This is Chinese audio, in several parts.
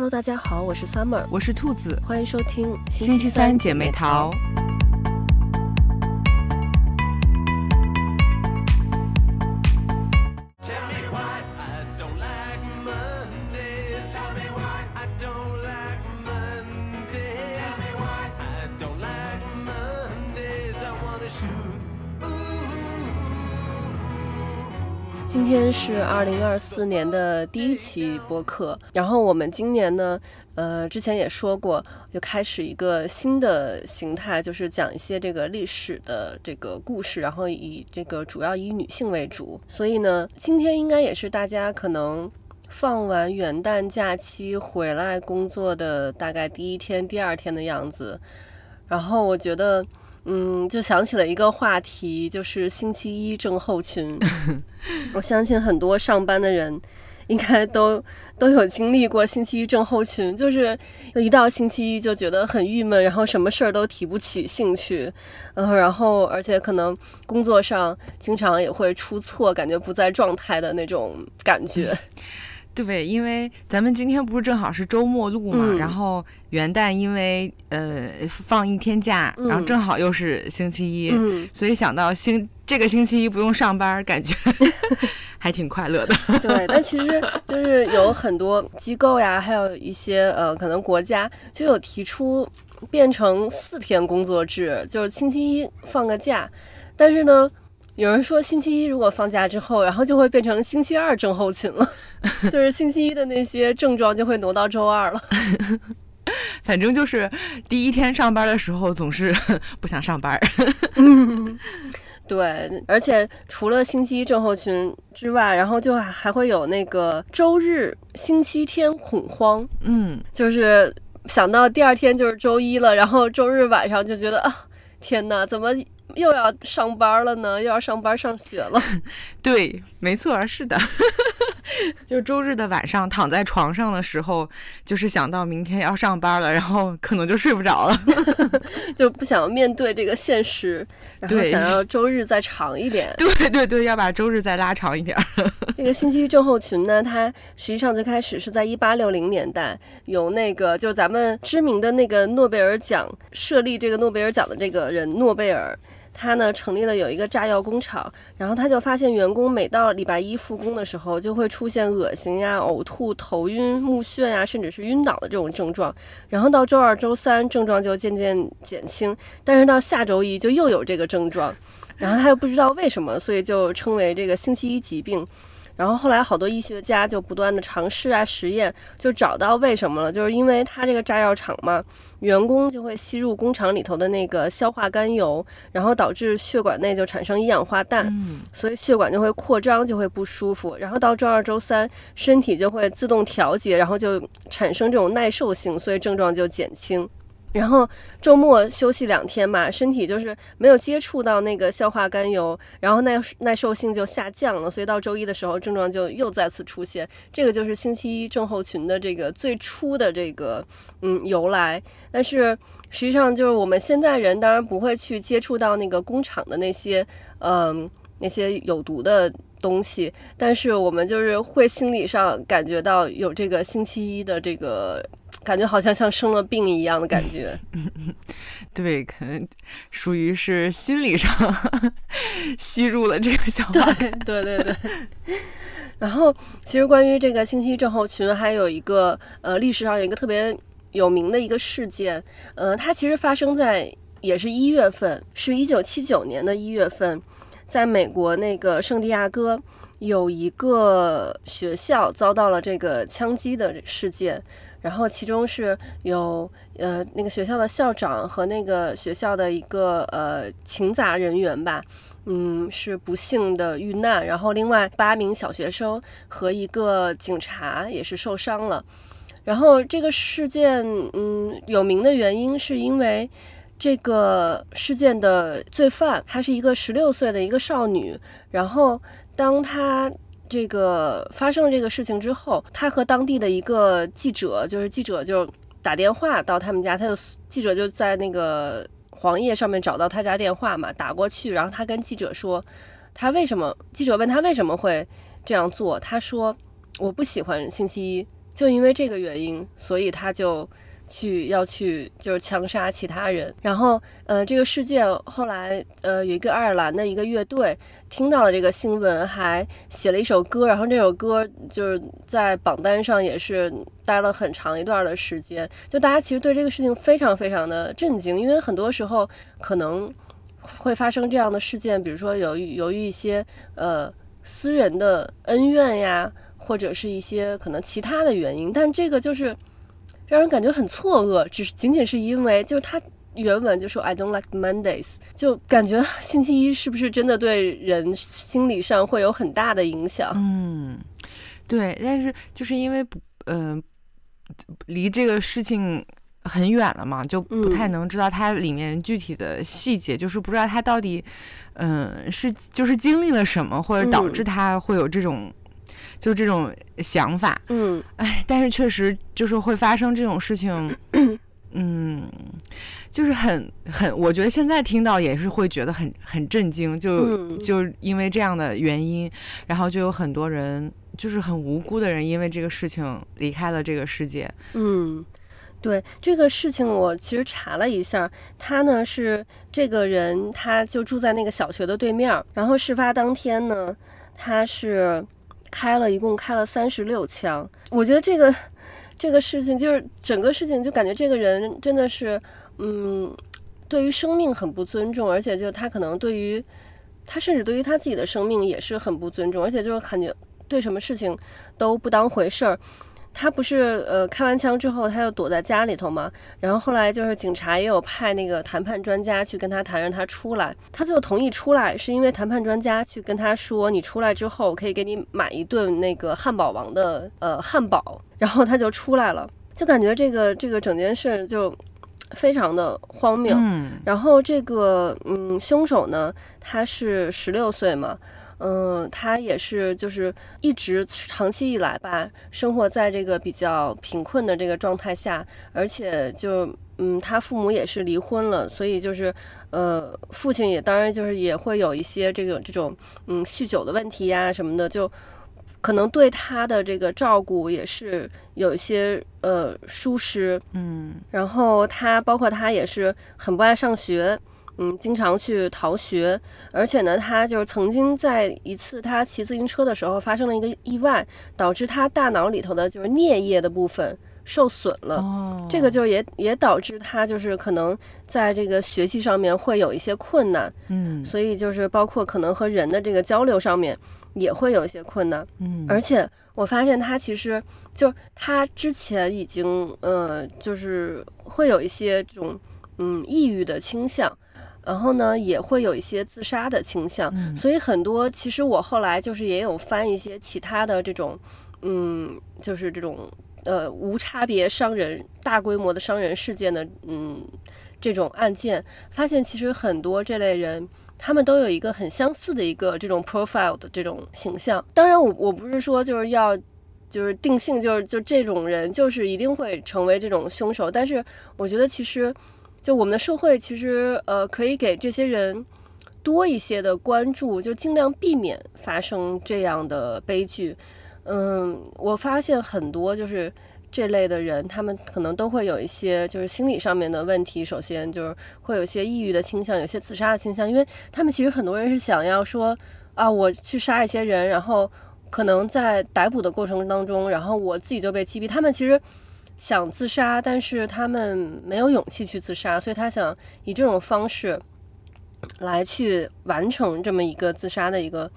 Hello，大家好，我是 Summer，我是兔子，欢迎收听星期三姐妹淘。今天是二零二四年的第一期播客，然后我们今年呢，呃，之前也说过，就开始一个新的形态，就是讲一些这个历史的这个故事，然后以这个主要以女性为主。所以呢，今天应该也是大家可能放完元旦假期回来工作的大概第一天、第二天的样子。然后我觉得。嗯，就想起了一个话题，就是星期一症候群。我相信很多上班的人应该都都有经历过星期一症候群，就是一到星期一就觉得很郁闷，然后什么事儿都提不起兴趣，嗯，然后而且可能工作上经常也会出错，感觉不在状态的那种感觉。对，因为咱们今天不是正好是周末录嘛，嗯、然后元旦因为呃放一天假，嗯、然后正好又是星期一，嗯、所以想到星这个星期一不用上班，感觉 还挺快乐的。对，但其实就是有很多机构呀，还有一些呃可能国家就有提出变成四天工作制，就是星期一放个假，但是呢。有人说，星期一如果放假之后，然后就会变成星期二症候群了，就是星期一的那些症状就会挪到周二了。反正就是第一天上班的时候总是 不想上班。嗯，对，而且除了星期一症候群之外，然后就还会有那个周日、星期天恐慌。嗯，就是想到第二天就是周一了，然后周日晚上就觉得啊，天哪，怎么？又要上班了呢，又要上班上学了。对，没错，是的。就周日的晚上躺在床上的时候，就是想到明天要上班了，然后可能就睡不着了，就不想面对这个现实，然后想要周日再长一点。对对对，要把周日再拉长一点。这个星期一症候群呢，它实际上最开始是在一八六零年代，有那个就咱们知名的那个诺贝尔奖设立这个诺贝尔奖的这个人诺贝尔。他呢成立了有一个炸药工厂，然后他就发现员工每到礼拜一复工的时候，就会出现恶心呀、呕吐、头晕目眩呀，甚至是晕倒的这种症状。然后到周二、周三症状就渐渐减轻，但是到下周一就又有这个症状，然后他又不知道为什么，所以就称为这个星期一疾病。然后后来好多医学家就不断的尝试啊实验，就找到为什么了，就是因为他这个炸药厂嘛，员工就会吸入工厂里头的那个硝化甘油，然后导致血管内就产生一氧化氮，嗯、所以血管就会扩张，就会不舒服。然后到周二、周三，身体就会自动调节，然后就产生这种耐受性，所以症状就减轻。然后周末休息两天嘛，身体就是没有接触到那个硝化甘油，然后耐耐受性就下降了，所以到周一的时候症状就又再次出现。这个就是星期一症候群的这个最初的这个嗯由来。但是实际上就是我们现在人当然不会去接触到那个工厂的那些嗯那些有毒的东西，但是我们就是会心理上感觉到有这个星期一的这个。感觉好像像生了病一样的感觉，对，可能属于是心理上 吸入了这个想法。对对对对。然后，其实关于这个星期症候群，还有一个呃历史上有一个特别有名的一个事件，呃，它其实发生在也是一月份，是一九七九年的一月份，在美国那个圣地亚哥有一个学校遭到了这个枪击的事件。然后其中是有呃那个学校的校长和那个学校的一个呃勤杂人员吧，嗯，是不幸的遇难。然后另外八名小学生和一个警察也是受伤了。然后这个事件嗯有名的原因是因为这个事件的罪犯她是一个十六岁的一个少女，然后当她。这个发生了这个事情之后，他和当地的一个记者，就是记者就打电话到他们家，他就记者就在那个黄页上面找到他家电话嘛，打过去，然后他跟记者说，他为什么？记者问他为什么会这样做，他说我不喜欢星期一。就因为这个原因，所以他就。去要去就是枪杀其他人，然后呃，这个事件后来呃，有一个爱尔兰的一个乐队听到了这个新闻，还写了一首歌，然后这首歌就是在榜单上也是待了很长一段的时间。就大家其实对这个事情非常非常的震惊，因为很多时候可能会发生这样的事件，比如说由于由于一些呃私人的恩怨呀，或者是一些可能其他的原因，但这个就是。让人感觉很错愕，只是仅仅是因为就是他原文就说 I don't like Mondays，就感觉星期一是不是真的对人心理上会有很大的影响？嗯，对，但是就是因为不，嗯、呃，离这个事情很远了嘛，就不太能知道它里面具体的细节，嗯、就是不知道他到底，嗯、呃，是就是经历了什么，或者导致他会有这种。就这种想法，嗯，哎，但是确实就是会发生这种事情，嗯，就是很很，我觉得现在听到也是会觉得很很震惊，就就因为这样的原因，然后就有很多人就是很无辜的人，因为这个事情离开了这个世界。嗯，对，这个事情我其实查了一下，他呢是这个人，他就住在那个小学的对面，然后事发当天呢，他是。开了一共开了三十六枪，我觉得这个这个事情就是整个事情就感觉这个人真的是，嗯，对于生命很不尊重，而且就他可能对于他甚至对于他自己的生命也是很不尊重，而且就是感觉对什么事情都不当回事儿。他不是呃开完枪之后，他又躲在家里头嘛。然后后来就是警察也有派那个谈判专家去跟他谈，让他出来。他最后同意出来，是因为谈判专家去跟他说：“你出来之后，可以给你买一顿那个汉堡王的呃汉堡。”然后他就出来了，就感觉这个这个整件事就非常的荒谬。嗯。然后这个嗯凶手呢，他是十六岁嘛。嗯，他也是，就是一直长期以来吧，生活在这个比较贫困的这个状态下，而且就嗯，他父母也是离婚了，所以就是呃，父亲也当然就是也会有一些这个这种嗯酗酒的问题呀什么的，就可能对他的这个照顾也是有一些呃疏失，嗯，然后他包括他也是很不爱上学。嗯，经常去逃学，而且呢，他就是曾经在一次他骑自行车的时候发生了一个意外，导致他大脑里头的就是颞叶的部分受损了。哦，这个就也也导致他就是可能在这个学习上面会有一些困难。嗯，所以就是包括可能和人的这个交流上面也会有一些困难。嗯，而且我发现他其实就他之前已经呃，就是会有一些这种嗯抑郁的倾向。然后呢，也会有一些自杀的倾向，嗯，所以很多其实我后来就是也有翻一些其他的这种，嗯，就是这种呃无差别伤人、大规模的伤人事件的，嗯，这种案件，发现其实很多这类人，他们都有一个很相似的一个这种 profile 的这种形象。当然我，我我不是说就是要就是定性，就是就这种人就是一定会成为这种凶手，但是我觉得其实。就我们的社会其实呃可以给这些人多一些的关注，就尽量避免发生这样的悲剧。嗯，我发现很多就是这类的人，他们可能都会有一些就是心理上面的问题。首先就是会有一些抑郁的倾向，有些自杀的倾向，因为他们其实很多人是想要说啊，我去杀一些人，然后可能在逮捕的过程当中，然后我自己就被击毙。他们其实。想自杀，但是他们没有勇气去自杀，所以他想以这种方式来去完成这么一个自杀的一个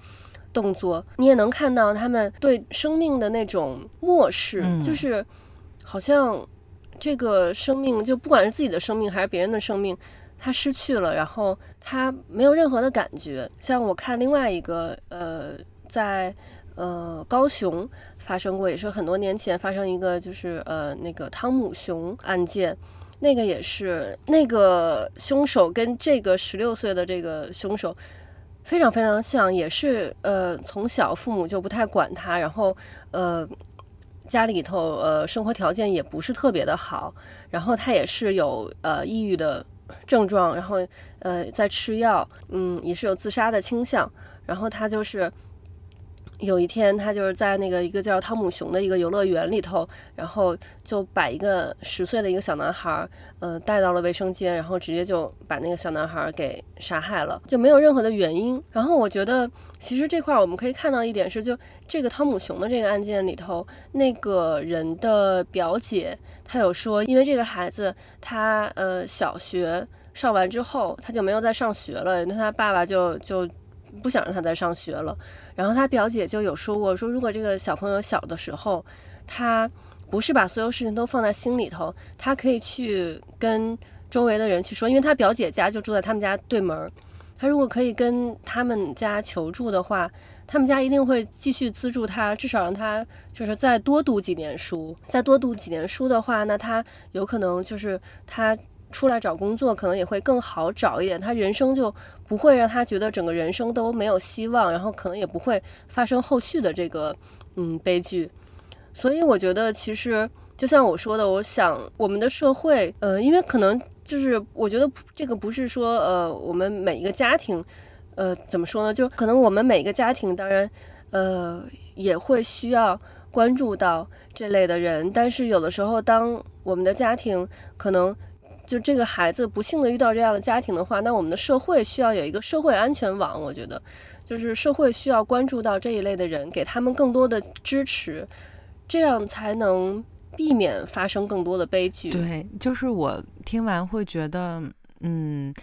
动作。你也能看到他们对生命的那种漠视，嗯，就是好像这个生命，就不管是自己的生命还是别人的生命，他失去了，然后他没有任何的感觉。像我看另外一个，呃，在。呃，高雄发生过，也是很多年前发生一个，就是呃那个汤姆熊案件，那个也是那个凶手跟这个十六岁的这个凶手非常非常像，也是呃从小父母就不太管他，然后呃家里头呃生活条件也不是特别的好，然后他也是有呃抑郁的症状，然后呃在吃药，嗯也是有自杀的倾向，然后他就是。有一天，他就是在那个一个叫汤姆熊的一个游乐园里头，然后就把一个十岁的一个小男孩，呃，带到了卫生间，然后直接就把那个小男孩给杀害了，就没有任何的原因。然后我觉得，其实这块我们可以看到一点是，就这个汤姆熊的这个案件里头，那个人的表姐，她有说，因为这个孩子他呃小学上完之后，他就没有再上学了，那他爸爸就就。不想让他再上学了，然后他表姐就有说过，说如果这个小朋友小的时候，他不是把所有事情都放在心里头，他可以去跟周围的人去说，因为他表姐家就住在他们家对门儿，他如果可以跟他们家求助的话，他们家一定会继续资助他，至少让他就是再多读几年书，再多读几年书的话，那他有可能就是他。出来找工作可能也会更好找一点，他人生就不会让他觉得整个人生都没有希望，然后可能也不会发生后续的这个嗯悲剧。所以我觉得其实就像我说的，我想我们的社会，呃，因为可能就是我觉得这个不是说呃我们每一个家庭，呃怎么说呢？就可能我们每一个家庭当然呃也会需要关注到这类的人，但是有的时候当我们的家庭可能。就这个孩子不幸的遇到这样的家庭的话，那我们的社会需要有一个社会安全网。我觉得，就是社会需要关注到这一类的人，给他们更多的支持，这样才能避免发生更多的悲剧。对，就是我听完会觉得，嗯，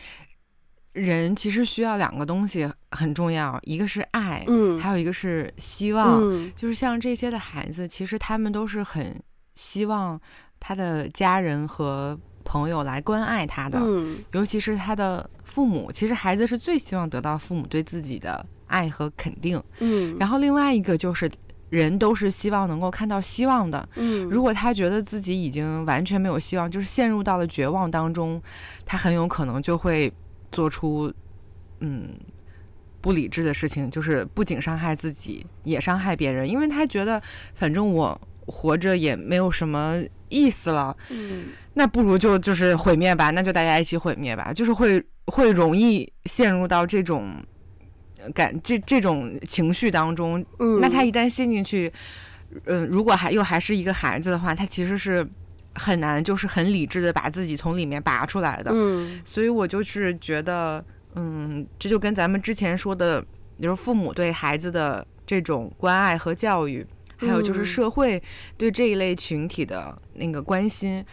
人其实需要两个东西很重要，一个是爱，嗯，还有一个是希望。嗯，就是像这些的孩子，其实他们都是很希望他的家人和。朋友来关爱他的，嗯，尤其是他的父母。其实孩子是最希望得到父母对自己的爱和肯定。嗯，然后另外一个就是，人都是希望能够看到希望的。嗯，如果他觉得自己已经完全没有希望，就是陷入到了绝望当中，他很有可能就会做出嗯不理智的事情，就是不仅伤害自己，也伤害别人，因为他觉得反正我活着也没有什么意思了。嗯。那不如就就是毁灭吧，那就大家一起毁灭吧，就是会会容易陷入到这种感这这种情绪当中。嗯，那他一旦陷进去，嗯、呃，如果还又还是一个孩子的话，他其实是很难就是很理智的把自己从里面拔出来的。嗯，所以我就是觉得，嗯，这就跟咱们之前说的，比如父母对孩子的这种关爱和教育，还有就是社会对这一类群体的那个关心。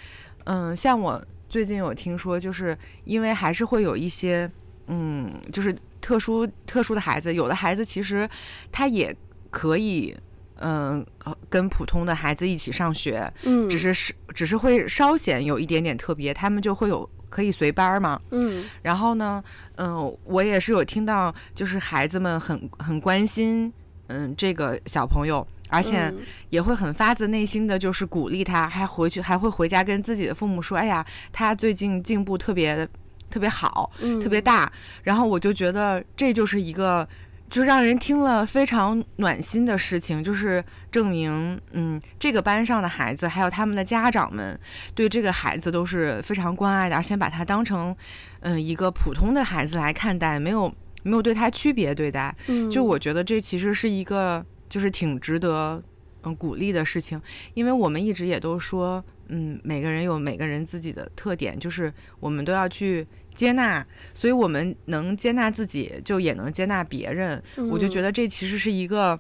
嗯，像我最近有听说，就是因为还是会有一些，嗯，就是特殊特殊的孩子，有的孩子其实他也可以，嗯，跟普通的孩子一起上学，嗯，只是是只是会稍显有一点点特别，他们就会有可以随班嘛，嗯，然后呢，嗯，我也是有听到，就是孩子们很很关心，嗯，这个小朋友。而且也会很发自内心的就是鼓励他，还回去还会回家跟自己的父母说：“哎呀，他最近进步特别特别好，特别大。”然后我就觉得这就是一个就让人听了非常暖心的事情，就是证明，嗯，这个班上的孩子还有他们的家长们对这个孩子都是非常关爱的，而且把他当成嗯一个普通的孩子来看待，没有没有对他区别对待。就我觉得这其实是一个。就是挺值得嗯鼓励的事情，因为我们一直也都说，嗯，每个人有每个人自己的特点，就是我们都要去接纳，所以我们能接纳自己，就也能接纳别人。嗯，我就觉得这其实是一个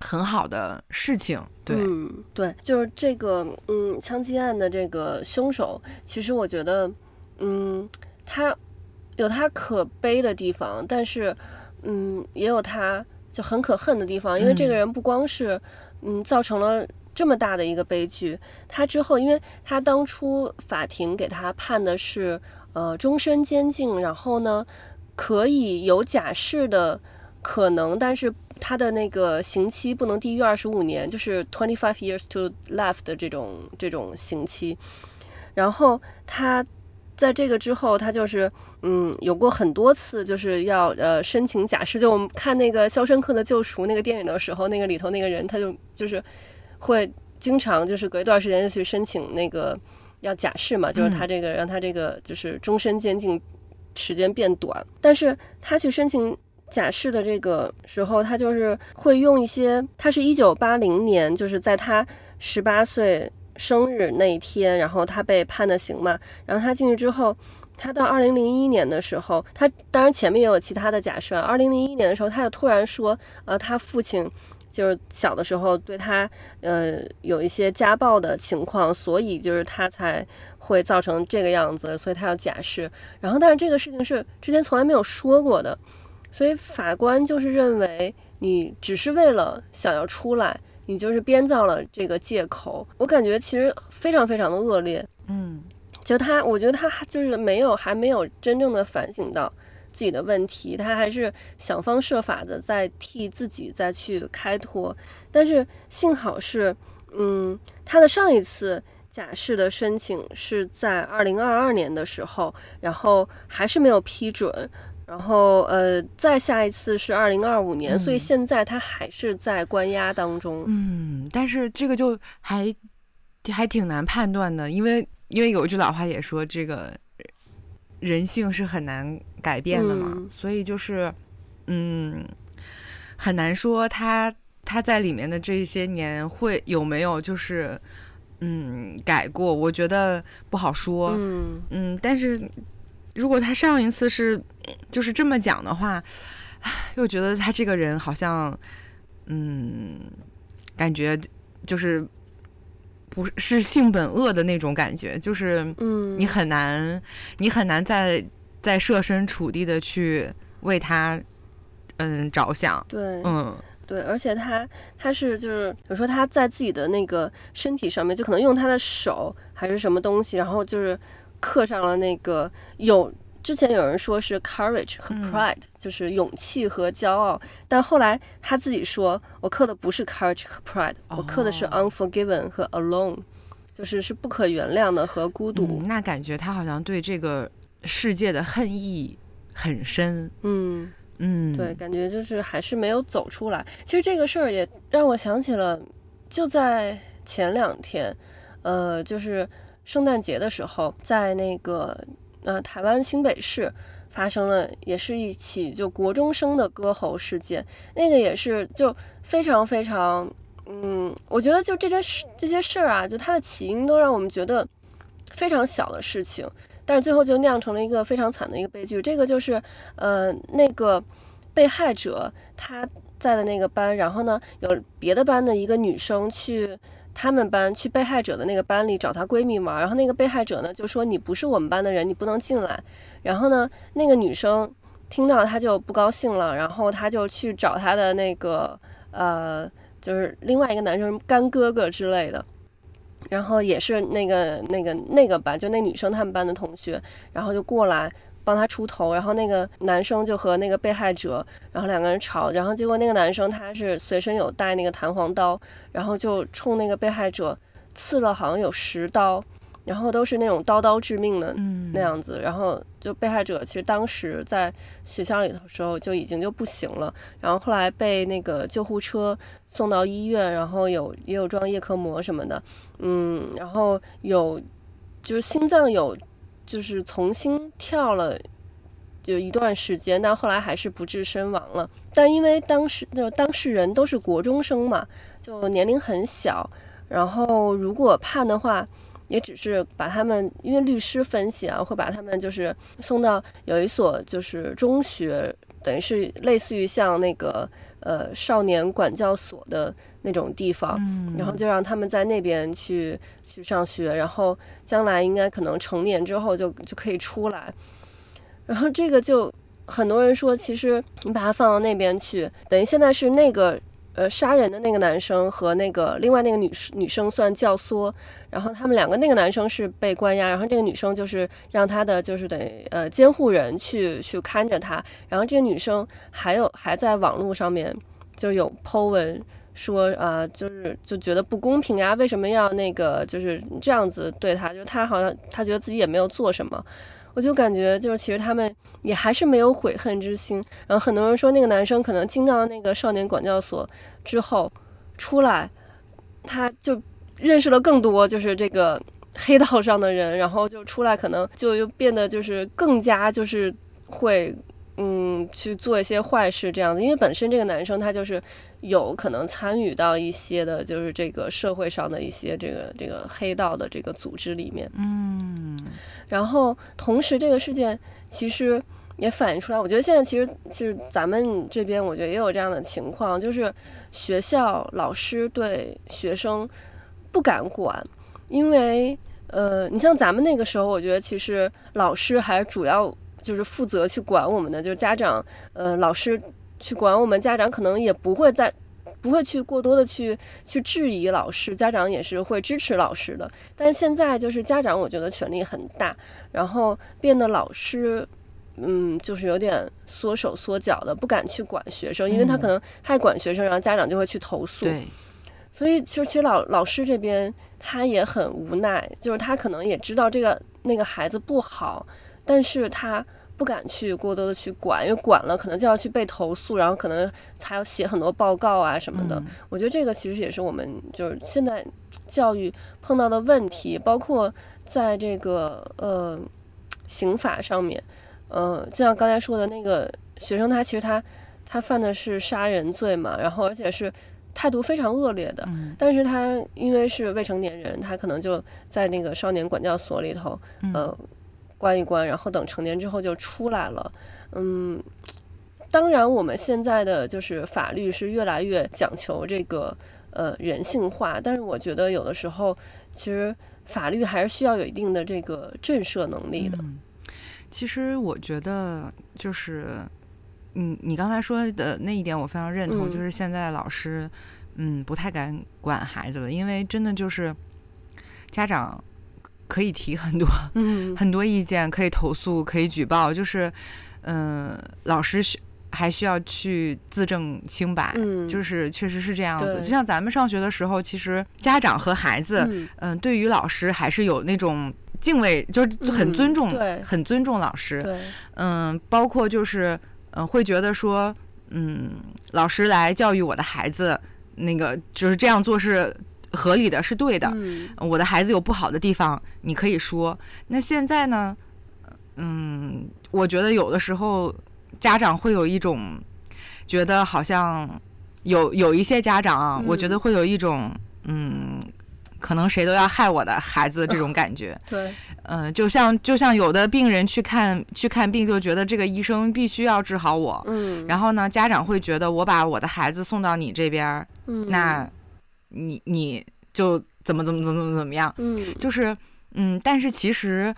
很好的事情。对，嗯，对，就是这个，嗯，枪击案的这个凶手，其实我觉得，嗯，他有他可悲的地方，但是，嗯，也有他。就很可恨的地方，因为这个人不光是，嗯，造成了这么大的一个悲剧，他之后，因为他当初法庭给他判的是，呃，终身监禁，然后呢，可以有假释的可能，但是他的那个刑期不能低于二十五年，就是 twenty five years to life 的这种这种刑期，然后他。在这个之后，他就是嗯，有过很多次就是要呃申请假释。就我们看那个《肖申克的救赎》那个电影的时候，那个里头那个人他就就是会经常就是隔一段时间就去申请那个要假释嘛，就是他这个让他这个就是终身监禁时间变短。但是他去申请假释的这个时候，他就是会用一些，他是一九八零年，就是在他十八岁生日那一天，然后他被判的刑嘛，然后他进去之后。他到二零零一年的时候，他当然前面也有其他的假设。二零零一年的时候，他就突然说，呃，他父亲就是小的时候对他，呃，有一些家暴的情况，所以就是他才会造成这个样子，所以他要假释。然后，但是这个事情是之前从来没有说过的，所以法官就是认为你只是为了想要出来，你就是编造了这个借口。我感觉其实非常非常的恶劣，嗯。就他，我觉得他就是没有，还没有真正的反省到自己的问题，他还是想方设法的在替自己再去开脱。但是幸好是，嗯，他的上一次假释的申请是在二零二二年的时候，然后还是没有批准，然后呃，再下一次是二零二五年，嗯，所以现在他还是在关押当中。嗯，但是这个就还还挺难判断的，因为。因为有一句老话也说，这个人性是很难改变的嘛，嗯、所以就是，嗯，很难说他他在里面的这些年会有没有就是，嗯，改过，我觉得不好说，嗯嗯，但是如果他上一次是就是这么讲的话，又觉得他这个人好像，嗯，感觉就是。不是是性本恶的那种感觉，就是嗯，你很难，嗯、你很难再再设身处地的去为他嗯着想。对，嗯，对，而且他他是就是，比如说他在自己的那个身体上面，就可能用他的手还是什么东西，然后就是刻上了那个有。之前有人说是 courage 和 pride，嗯，就是勇气和骄傲，但后来他自己说，我刻的不是 courage 和 pride，哦，我刻的是 unforgiven 和 alone，就是是不可原谅的和孤独。嗯，那感觉他好像对这个世界的恨意很深。嗯嗯，对，感觉就是还是没有走出来。其实这个事儿也让我想起了，就在前两天，呃，就是圣诞节的时候，在那个。呃，台湾新北市发生了，也是一起就国中生的割喉事件，那个也是就非常非常，嗯，我觉得就这件事这些事儿啊，就它的起因都让我们觉得非常小的事情，但是最后就酿成了一个非常惨的一个悲剧。这个就是呃那个被害者他在的那个班，然后呢有别的班的一个女生去。他们班去被害者的那个班里找她闺蜜玩，然后那个被害者呢就说，你不是我们班的人，你不能进来。然后呢，那个女生听到她就不高兴了，然后她就去找她的那个呃，就是另外一个男生干哥哥之类的，然后也是那个那个那个班，就那女生他们班的同学，然后就过来。帮他出头，然后那个男生就和那个被害者，然后两个人吵，然后结果那个男生他是随身有带那个弹簧刀，然后就冲那个被害者刺了好像有十刀，然后都是那种刀刀致命的那样子，然后就被害者其实当时在学校里头时候就已经就不行了，然后后来被那个救护车送到医院，然后有也有装叶克膜什么的，嗯，然后有就是心脏有。就是重新跳了，就一段时间，但后来还是不治身亡了。但因为当时就当事人都是国中生嘛，就年龄很小，然后如果判的话，也只是把他们，因为律师分析啊，会把他们就是送到有一所就是中学，等于是类似于像那个呃少年管教所的。那种地方，然后就让他们在那边去去上学，然后将来应该可能成年之后就就可以出来。然后这个就很多人说，其实你把他放到那边去，等于现在是那个呃杀人的那个男生和那个另外那个女女生算教唆，然后他们两个那个男生是被关押，然后这个女生就是让他的就是等于呃监护人去去看着他，然后这个女生还有还在网络上面就有 po 文。说啊、就是就觉得不公平呀，为什么要那个就是这样子对他？就他好像他觉得自己也没有做什么，我就感觉就是其实他们也还是没有悔恨之心。然后很多人说那个男生可能进到那个少年管教所之后出来，他就认识了更多就是这个黑道上的人，然后就出来可能就又变得就是更加就是会嗯，去做一些坏事这样子，因为本身这个男生他就是有可能参与到一些的，就是这个社会上的一些这个这个黑道的这个组织里面。嗯，然后同时这个事件其实也反映出来，我觉得现在其实其实咱们这边我觉得也有这样的情况，就是学校老师对学生不敢管，因为呃，你像咱们那个时候，我觉得其实老师还是主要。就是负责去管我们的，就是家长，呃，老师去管我们，家长可能也不会再，不会去过多的去去质疑老师，家长也是会支持老师的。但现在就是家长，我觉得权力很大，然后变得老师，嗯，就是有点缩手缩脚的，不敢去管学生，因为他可能太管学生，然后家长就会去投诉。对，所以其实其实老老师这边他也很无奈，就是他可能也知道这个那个孩子不好，但是他。不敢去过多的去管，因为管了可能就要去被投诉，然后可能还要写很多报告啊什么的。嗯、我觉得这个其实也是我们就是现在教育碰到的问题，包括在这个呃刑法上面，呃，就像刚才说的那个学生，他其实他他犯的是杀人罪嘛，然后而且是态度非常恶劣的，嗯、但是他因为是未成年人，他可能就在那个少年管教所里头，呃。嗯关一关，然后等成年之后就出来了。嗯，当然，我们现在的就是法律是越来越讲求这个呃人性化，但是我觉得有的时候其实法律还是需要有一定的这个震慑能力的。嗯，其实我觉得就是，嗯，你刚才说的那一点我非常认同，嗯，就是现在的老师嗯不太敢管孩子了，因为真的就是家长。可以提很多，嗯，很多意见，可以投诉，可以举报，就是，嗯、呃，老师需还需要去自证清白，嗯，就是确实是这样子。就像咱们上学的时候，其实家长和孩子，嗯、呃，对于老师还是有那种敬畏，就是很尊重，很尊重老师，对，嗯，包括就是，嗯、呃，会觉得说，嗯，老师来教育我的孩子，那个就是这样做是。合理的是对的，嗯，我的孩子有不好的地方，你可以说。那现在呢？嗯，我觉得有的时候家长会有一种觉得好像有有一些家长啊，我觉得会有一种嗯，可能谁都要害我的孩子这种感觉。哦，对，嗯，就像就像有的病人去看去看病，就觉得这个医生必须要治好我。嗯，然后呢，家长会觉得我把我的孩子送到你这边，嗯，那。你你就怎么怎么怎么怎么怎么样，嗯，就是嗯，但是其实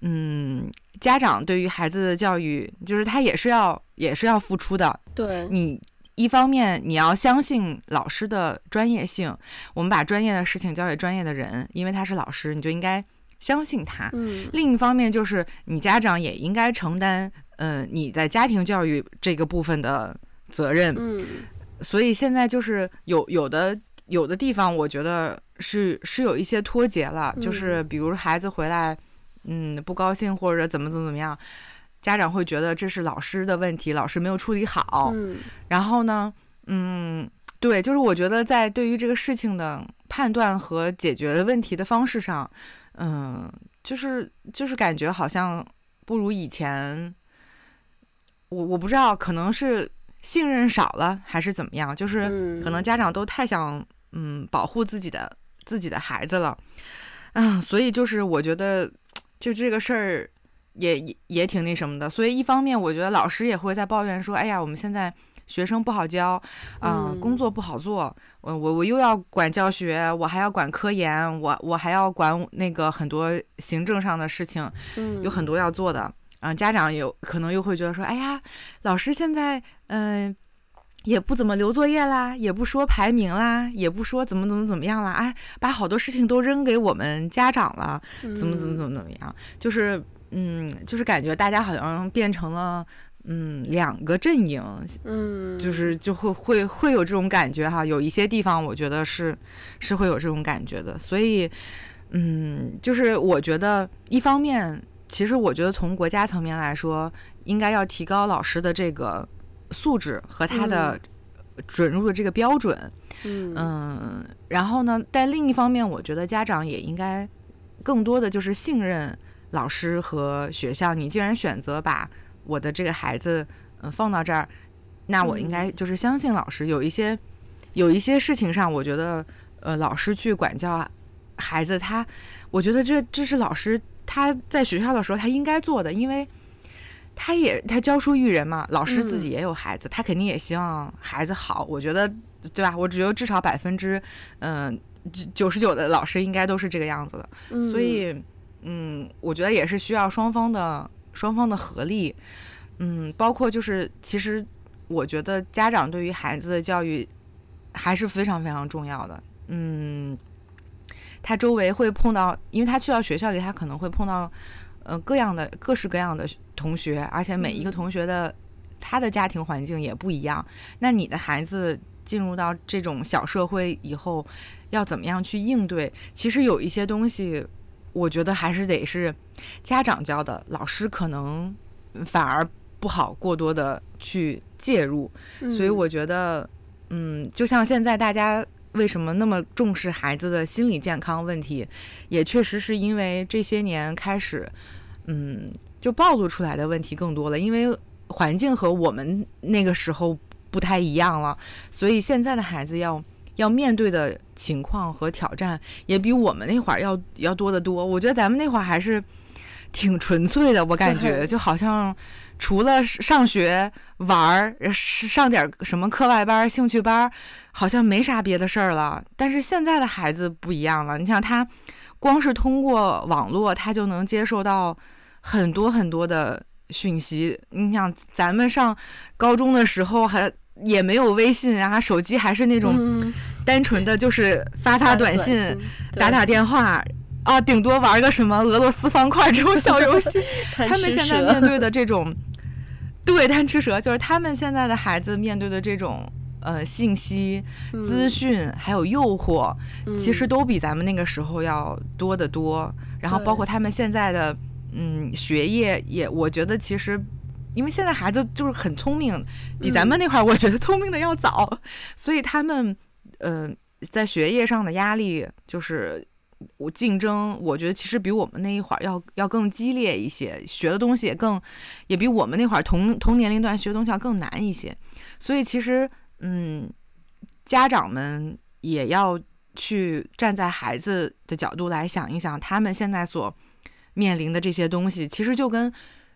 嗯，家长对于孩子的教育，就是他也是要也是要付出的。对，你一方面你要相信老师的专业性，我们把专业的事情交给专业的人，因为他是老师，你就应该相信他。嗯，另一方面就是你家长也应该承担嗯、呃、你在家庭教育这个部分的责任。嗯，所以现在就是有有的。有的地方我觉得是是有一些脱节了，嗯，就是比如孩子回来，嗯，不高兴或者怎么怎么怎么样，家长会觉得这是老师的问题，老师没有处理好。嗯，然后呢，嗯，对，就是我觉得在对于这个事情的判断和解决问题的方式上，嗯，就是就是感觉好像不如以前。我我不知道，可能是信任少了还是怎么样，就是可能家长都太想。嗯，保护自己的自己的孩子了，啊，所以就是我觉得，就这个事儿也也也挺那什么的。所以一方面，我觉得老师也会在抱怨说：“哎呀，我们现在学生不好教，啊、呃，工作不好做。我我我又要管教学，我还要管科研，我我还要管那个很多行政上的事情，有很多要做的。嗯、呃，家长有可能又会觉得说：哎呀，老师现在嗯。呃”也不怎么留作业啦，也不说排名啦，也不说怎么怎么怎么样啦，哎，把好多事情都扔给我们家长了，怎么怎么怎么怎么样，就是嗯，就是感觉大家好像变成了嗯两个阵营，嗯，就是就会会会有这种感觉哈，有一些地方我觉得是是会有这种感觉的，所以嗯，就是我觉得一方面，其实我觉得从国家层面来说，应该要提高老师的这个。素质和他的准入的这个标准，嗯，嗯，然后呢，但另一方面，我觉得家长也应该更多的就是信任老师和学校。你既然选择把我的这个孩子，嗯、呃，放到这儿，那我应该就是相信老师。有一些有一些事情上，我觉得，呃，老师去管教孩子，他，我觉得这这是老师他在学校的时候他应该做的，因为他也他教书育人嘛，老师自己也有孩子，他肯定也希望孩子好。我觉得，对吧？我只有至少百分之，嗯，九十九的老师应该都是这个样子的，所以。嗯，我觉得也是需要双方的双方的合力。嗯，包括就是，其实我觉得家长对于孩子的教育还是非常非常重要的。嗯，他周围会碰到，因为他去到学校里，他可能会碰到呃各样的各式各样的同学，而且每一个同学的他的家庭环境也不一样。那你的孩子进入到这种小社会以后，要怎么样去应对？其实有一些东西。我觉得还是得是家长教的，老师可能反而不好过多的去介入。所以我觉得，嗯，就像现在大家为什么那么重视孩子的心理健康问题，也确实是因为这些年开始，嗯，就暴露出来的问题更多了，因为环境和我们那个时候不太一样了，所以现在的孩子要。要面对的情况和挑战也比我们那会儿要要多得多。我觉得咱们那会儿还是挺纯粹的，我感觉就好像除了上学玩儿，上点什么课外班、兴趣班，好像没啥别的事儿了。但是现在的孩子不一样了，你想他光是通过网络，他就能接受到很多很多的讯息。你想咱们上高中的时候还。也没有微信啊，手机还是那种单纯的，就是发发短信、嗯、打打电话啊，顶多玩个什么俄罗斯方块这种小游戏。他们现在面对的这种，对，贪吃蛇就是他们现在的孩子面对的这种呃信息、资讯还有诱惑，嗯、其实都比咱们那个时候要多得多。然后包括他们现在的嗯学业也，我觉得其实。因为现在孩子就是很聪明，比咱们那会儿我觉得聪明的要早，嗯、所以他们呃在学业上的压力就是我竞争，我觉得其实比我们那一会儿要要更激烈一些，学的东西也更也比我们那会儿同同年龄段学的东西要更难一些，所以其实嗯家长们也要去站在孩子的角度来想一想，他们现在所面临的这些东西，其实就跟。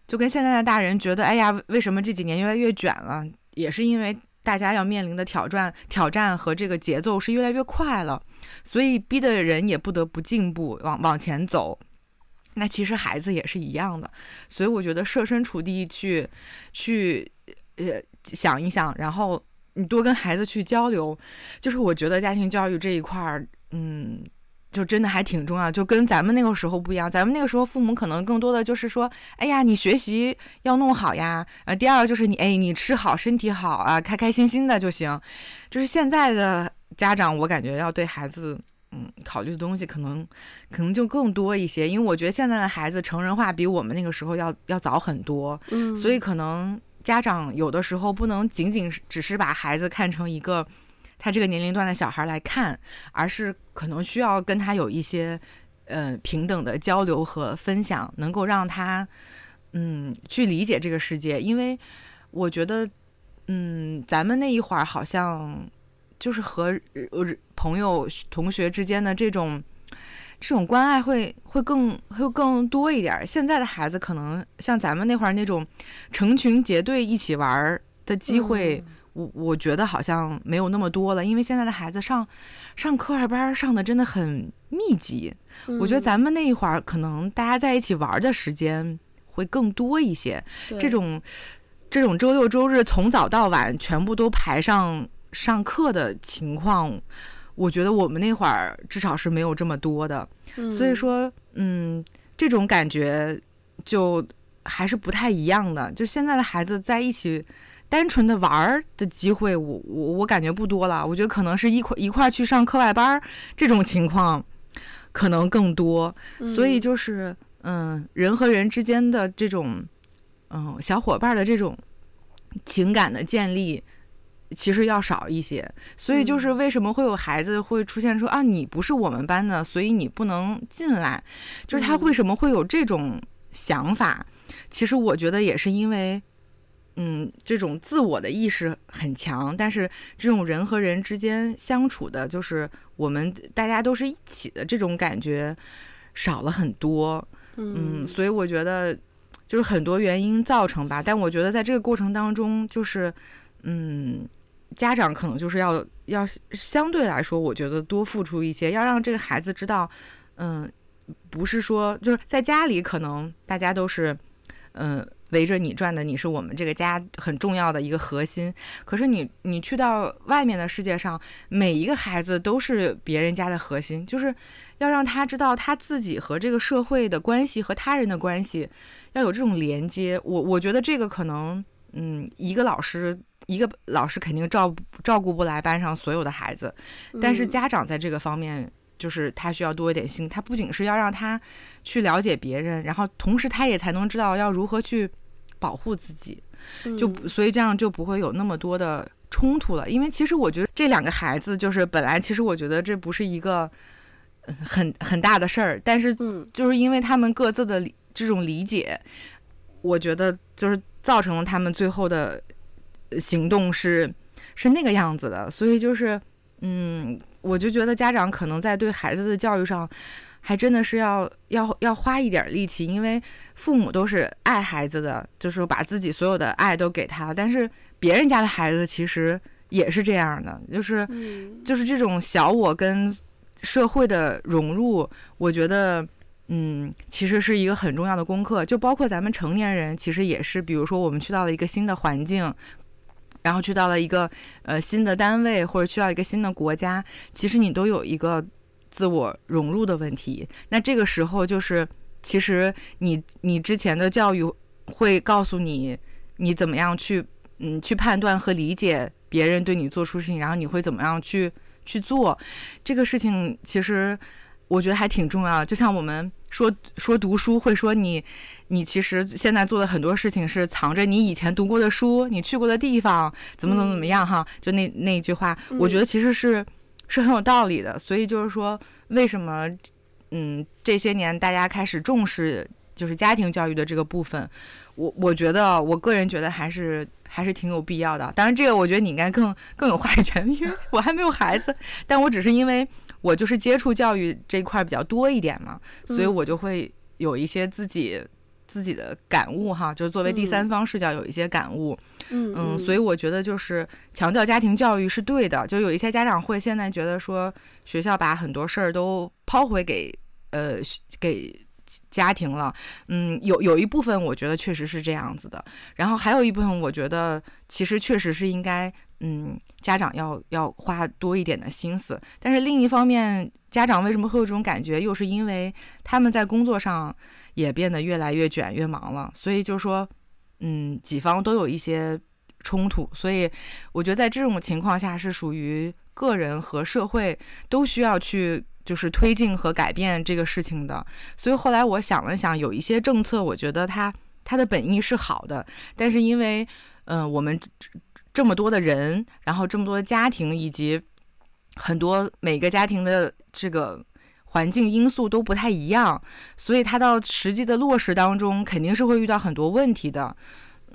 就跟现在的大人觉得，哎呀，为什么这几年越来越卷了？也是因为大家要面临的挑战、挑战和这个节奏是越来越快了，所以逼得人也不得不进步，往往前走。那其实孩子也是一样的，所以我觉得设身处地去去呃想一想，然后你多跟孩子去交流，就是我觉得家庭教育这一块儿，嗯。就真的还挺重要，就跟咱们那个时候不一样。咱们那个时候父母可能更多的就是说，哎呀，你学习要弄好呀。呃，第二个就是你，哎，你吃好，身体好啊，开开心心的就行。就是现在的家长，我感觉要对孩子，嗯，考虑的东西可能可能就更多一些。因为我觉得现在的孩子成人化比我们那个时候要要早很多。嗯，所以可能家长有的时候不能仅仅只是把孩子看成一个。他这个年龄段的小孩来看，而是可能需要跟他有一些，呃，平等的交流和分享，能够让他，嗯，去理解这个世界。因为我觉得，嗯，咱们那一会儿好像就是和朋友、同学之间的这种这种关爱会会更会更多一点。现在的孩子可能像咱们那会儿那种成群结队一起玩的机会。嗯我我觉得好像没有那么多了，因为现在的孩子上上课外班上的真的很密集。嗯、我觉得咱们那一会儿可能大家在一起玩的时间会更多一些。这种这种周六周日从早到晚全部都排上上课的情况，我觉得我们那会儿至少是没有这么多的。嗯、所以说，嗯，这种感觉就还是不太一样的。就现在的孩子在一起。单纯的玩儿的机会我，我我我感觉不多了。我觉得可能是一块一块去上课外班这种情况，可能更多。所以就是，嗯，人和人之间的这种，嗯，小伙伴的这种情感的建立，其实要少一些。所以就是为什么会有孩子会出现说啊，你不是我们班的，所以你不能进来。就是他为什么会有这种想法？其实我觉得也是因为，嗯，这种自我的意识很强，但是这种人和人之间相处的，就是我们大家都是一起的这种感觉少了很多。嗯，所以我觉得就是很多原因造成吧。但我觉得在这个过程当中，就是嗯，家长可能就是要要相对来说，我觉得多付出一些，要让这个孩子知道，嗯。不是说就是在家里，可能大家都是，嗯，围着你转的，你是我们这个家很重要的一个核心。可是你你去到外面的世界上，每一个孩子都是别人家的核心，就是要让他知道他自己和这个社会的关系和他人的关系要有这种连接。我我觉得这个可能，嗯，一个老师一个老师肯定照照顾不来班上所有的孩子，但是家长在这个方面。就是他需要多一点心，他不仅是要让他去了解别人，然后同时他也才能知道要如何去保护自己，就所以这样就不会有那么多的冲突了。因为其实我觉得这两个孩子就是本来其实我觉得这不是一个很很大的事儿，但是就是因为他们各自的这种理解，我觉得就是造成了他们最后的行动是是那个样子的，所以就是嗯。我就觉得家长可能在对孩子的教育上，还真的是要要要花一点力气，因为父母都是爱孩子的，就是把自己所有的爱都给他。但是别人家的孩子其实也是这样的，就是就是这种小我跟社会的融入，我觉得嗯，其实是一个很重要的功课。就包括咱们成年人，其实也是，比如说我们去到了一个新的环境。然后去到了一个呃新的单位，或者去到一个新的国家，其实你都有一个自我融入的问题。那这个时候就是，其实你你之前的教育会告诉你，你怎么样去嗯去判断和理解别人对你做出事情，然后你会怎么样去去做这个事情。其实我觉得还挺重要的。就像我们说说读书，会说你。你其实现在做的很多事情是藏着你以前读过的书，你去过的地方，怎么怎么怎么样哈？就那那一句话，我觉得其实是是很有道理的。所以就是说，为什么嗯这些年大家开始重视就是家庭教育的这个部分，我我觉得我个人觉得还是还是挺有必要的。当然，这个我觉得你应该更更有话语权，因为我还没有孩子，但我只是因为我就是接触教育这一块比较多一点嘛，所以我就会有一些自己。自己的感悟哈，就是作为第三方视角有一些感悟，嗯嗯，所以我觉得就是强调家庭教育是对的。就有一些家长会现在觉得说，学校把很多事儿都抛回给呃给家庭了，嗯，有有一部分我觉得确实是这样子的，然后还有一部分我觉得其实确实是应该，嗯，家长要要花多一点的心思。但是另一方面，家长为什么会有这种感觉，又是因为他们在工作上。也变得越来越卷越忙了，所以就是说，嗯，几方都有一些冲突，所以我觉得在这种情况下是属于个人和社会都需要去就是推进和改变这个事情的。所以后来我想了想，有一些政策，我觉得它它的本意是好的，但是因为嗯、我们这么多的人，然后这么多的家庭，以及很多每个家庭的这个。环境因素都不太一样，所以他到实际的落实当中，肯定是会遇到很多问题的。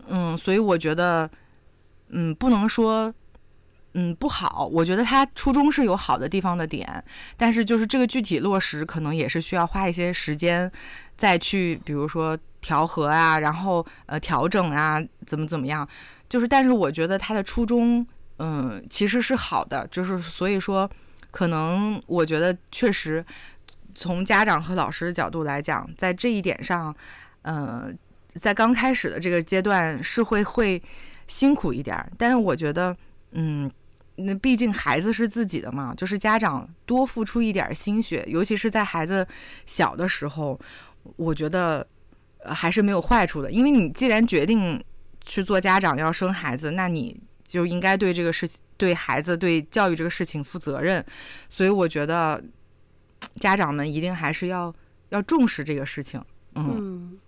嗯，所以我觉得，嗯，不能说，嗯，不好。我觉得他初衷是有好的地方的点，但是就是这个具体落实，可能也是需要花一些时间再去，比如说调和啊，然后呃调整啊，怎么怎么样。就是，但是我觉得他的初衷，嗯，其实是好的。就是所以说。可能我觉得确实，从家长和老师的角度来讲，在这一点上，呃，在刚开始的这个阶段是会会辛苦一点。但是我觉得，嗯，那毕竟孩子是自己的嘛，就是家长多付出一点心血，尤其是在孩子小的时候，我觉得还是没有坏处的。因为你既然决定去做家长，要生孩子，那你就应该对这个事情。对孩子对教育这个事情负责任，所以我觉得家长们一定还是要要重视这个事情。嗯，嗯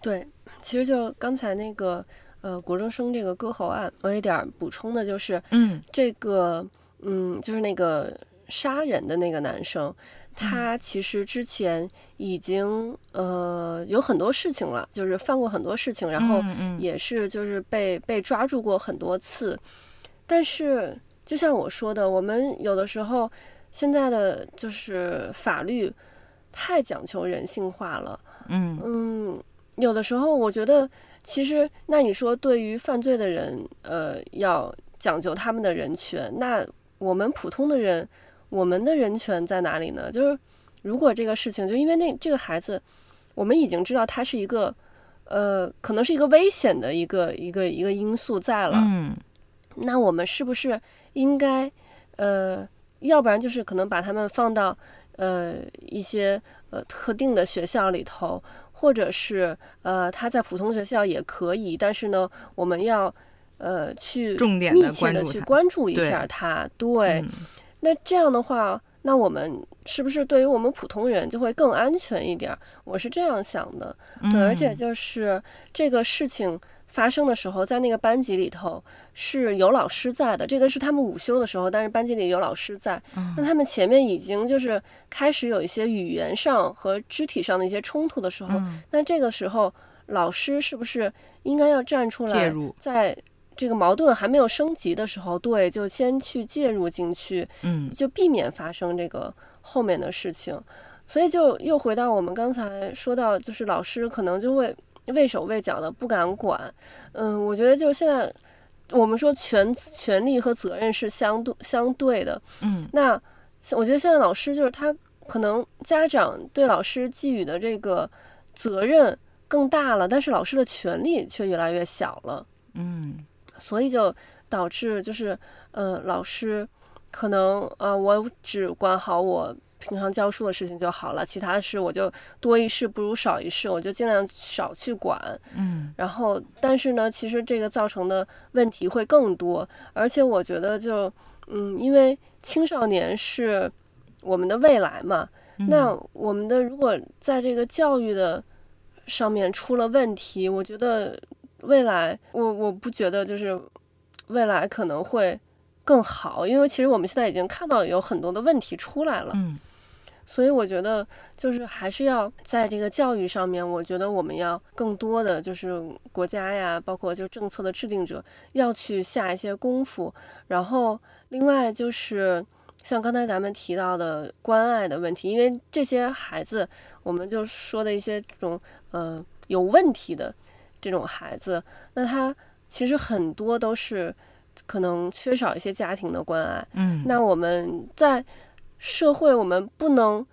对，其实就刚才那个呃国中生这个割喉案，我有点补充的就是，嗯，这个嗯就是那个杀人的那个男生，他其实之前已经呃有很多事情了，就是犯过很多事情，然后也是就是被被抓住过很多次。但是就像我说的，我们有的时候现在的就是法律太讲求人性化了。嗯嗯，有的时候我觉得其实那你说对于犯罪的人，呃，要讲究他们的人权，那我们普通的人。我们的人权在哪里呢？就是如果这个事情，就因为那这个孩子，我们已经知道他是一个，呃，可能是一个危险的一个一个一个因素在了。嗯，那我们是不是应该，呃，要不然就是可能把他们放到呃一些呃特定的学校里头，或者是呃他在普通学校也可以，但是呢，我们要呃去密切的去关注一下他，对。对嗯那这样的话，那我们是不是对于我们普通人就会更安全一点？我是这样想的，对，而且就是这个事情发生的时候，在那个班级里头是有老师在的，这个是他们午休的时候，但是班级里有老师在。那他们前面已经就是开始有一些语言上和肢体上的一些冲突的时候，那这个时候老师是不是应该要站出来介入，在？这个矛盾还没有升级的时候，对，就先去介入进去，嗯，就避免发生这个后面的事情。所以就又回到我们刚才说到，就是老师可能就会畏手畏脚的不敢管。嗯，我觉得就是现在我们说权权利和责任是相对相对的，嗯，那我觉得现在老师就是他可能家长对老师寄予的这个责任更大了，但是老师的权利却越来越小了，嗯。所以就导致就是，呃，老师可能呃，我只管好我平常教书的事情就好了，其他的事我就多一事不如少一事，我就尽量少去管。嗯，然后但是呢，其实这个造成的问题会更多，而且我觉得就，嗯，因为青少年是我们的未来嘛，嗯，那我们的如果在这个教育的上面出了问题，我觉得。未来，我我不觉得就是未来可能会更好，因为其实我们现在已经看到有很多的问题出来了。嗯，所以我觉得就是还是要在这个教育上面，我觉得我们要更多的就是国家呀，包括就政策的制定者要去下一些功夫。然后另外就是像刚才咱们提到的关爱的问题，因为这些孩子，我们就说的一些这种呃有问题的。这种孩子，那他其实很多都是可能缺少一些家庭的关爱。嗯，那我们在社会，我们不能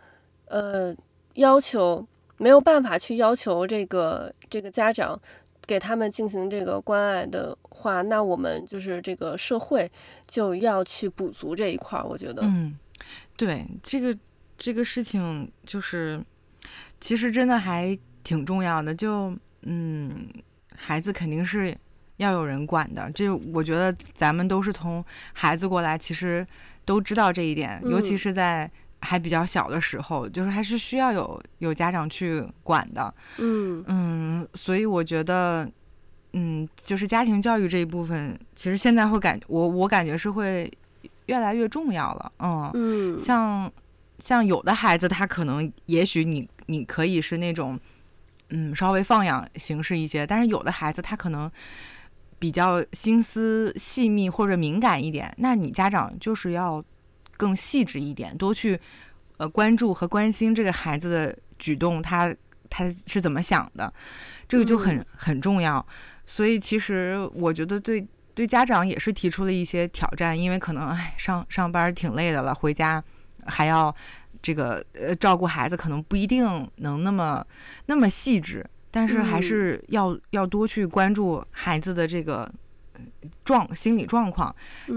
呃要求，没有办法去要求这个这个家长给他们进行这个关爱的话，那我们就是这个社会就要去补足这一块。我觉得，嗯，对，这个这个事情就是其实真的还挺重要的，就。嗯，孩子肯定是要有人管的。这我觉得咱们都是从孩子过来，其实都知道这一点。尤其是在还比较小的时候，嗯、就是还是需要有有家长去管的。嗯嗯，所以我觉得，嗯，就是家庭教育这一部分，其实现在会感我我感觉是会越来越重要了。嗯嗯，像像有的孩子，他可能也许你你可以是那种。嗯，稍微放养形式一些，但是有的孩子他可能比较心思细密或者敏感一点，那你家长就是要更细致一点，多去呃关注和关心这个孩子的举动，他他是怎么想的，这个就很、嗯、很重要。所以其实我觉得对对家长也是提出了一些挑战，因为可能哎上上班挺累的了，回家还要。这个呃，照顾孩子可能不一定能那么那么细致，但是还是要、嗯、要多去关注孩子的这个状心理状况。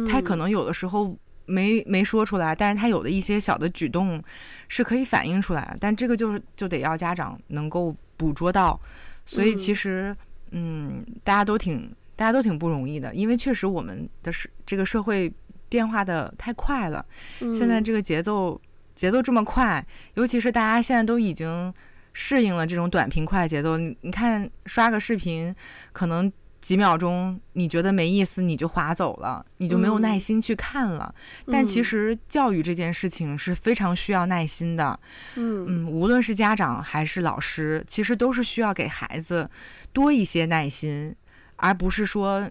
他可能有的时候没没说出来，但是他有的一些小的举动是可以反映出来，但这个就是就得要家长能够捕捉到。所以其实嗯，嗯，大家都挺大家都挺不容易的，因为确实我们的社这个社会变化的太快了，嗯、现在这个节奏。节奏这么快，尤其是大家现在都已经适应了这种短平快节奏。你你看刷个视频，可能几秒钟你觉得没意思，你就划走了，你就没有耐心去看了。嗯、但其实教育这件事情是非常需要耐心的。嗯嗯，无论是家长还是老师，其实都是需要给孩子多一些耐心，而不是说，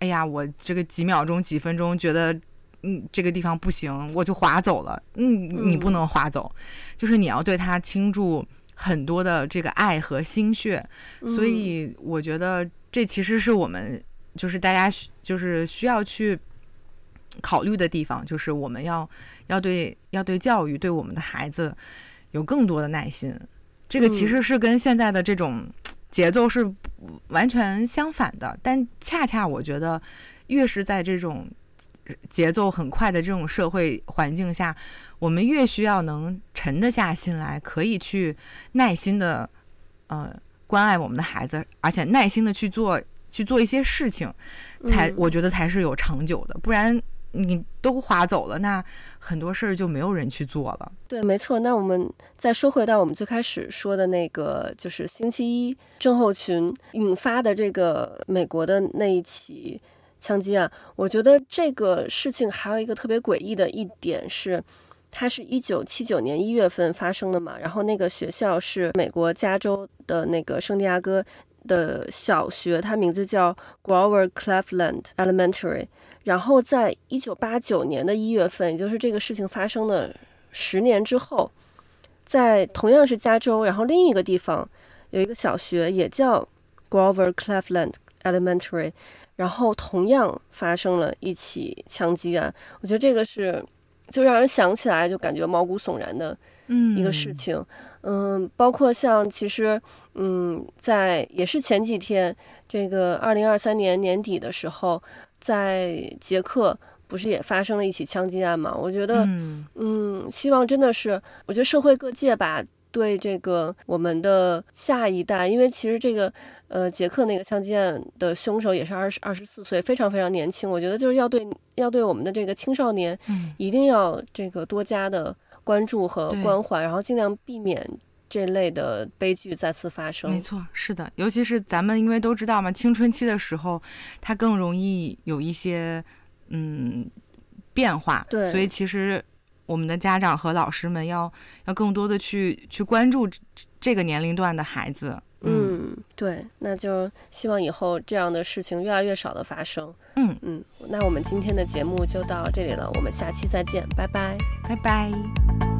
哎呀，我这个几秒钟、几分钟觉得嗯这个地方不行，我就划走了。嗯，你不能划走，嗯、就是你要对他倾注很多的这个爱和心血。所以我觉得。这其实是我们，就是大家就是需要去考虑的地方，就是我们要要对要对教育，对我们的孩子有更多的耐心。这个其实是跟现在的这种节奏是完全相反的，但恰恰我觉得，越是在这种节奏很快的这种社会环境下，我们越需要能沉得下心来，可以去耐心的，呃。关爱我们的孩子，而且耐心的去做去做一些事情，才我觉得才是有长久的。不然你都划走了，那很多事儿就没有人去做了。对，没错。那我们再说回到我们最开始说的那个，就是星期一症候群引发的这个美国的那一起枪击案。我觉得这个事情还有一个特别诡异的一点是。它是一九七九年一月份发生的嘛，然后那个学校是美国加州的那个圣地亚哥的小学，它名字叫 Grover Cleveland Elementary。然后在一九八九年的一月份，也就是这个事情发生的十年之后，在同样是加州，然后另一个地方有一个小学也叫 Grover Cleveland Elementary，然后同样发生了一起枪击案。我觉得这个是。就让人想起来就感觉毛骨悚然的一个事情，嗯，嗯，包括像其实，嗯，在也是前几天，这个二零二三年年底的时候，在捷克不是也发生了一起枪击案嘛？我觉得，嗯，嗯，希望真的是，我觉得社会各界吧。对这个我们的下一代，因为其实这个呃杰克那个枪击案的凶手也是二十二十四岁，非常非常年轻。我觉得就是要对要对我们的这个青少年，一定要这个多加的关注和关怀，然后尽量避免这类的悲剧再次发生。没错，是的，尤其是咱们因为都知道嘛，青春期的时候，它更容易有一些嗯变化。对，所以其实。我们的家长和老师们要要更多的去去关注这个年龄段的孩子。嗯，对，那就希望以后这样的事情越来越少的发生。嗯嗯，那我们今天的节目就到这里了，我们下期再见，拜拜，拜拜。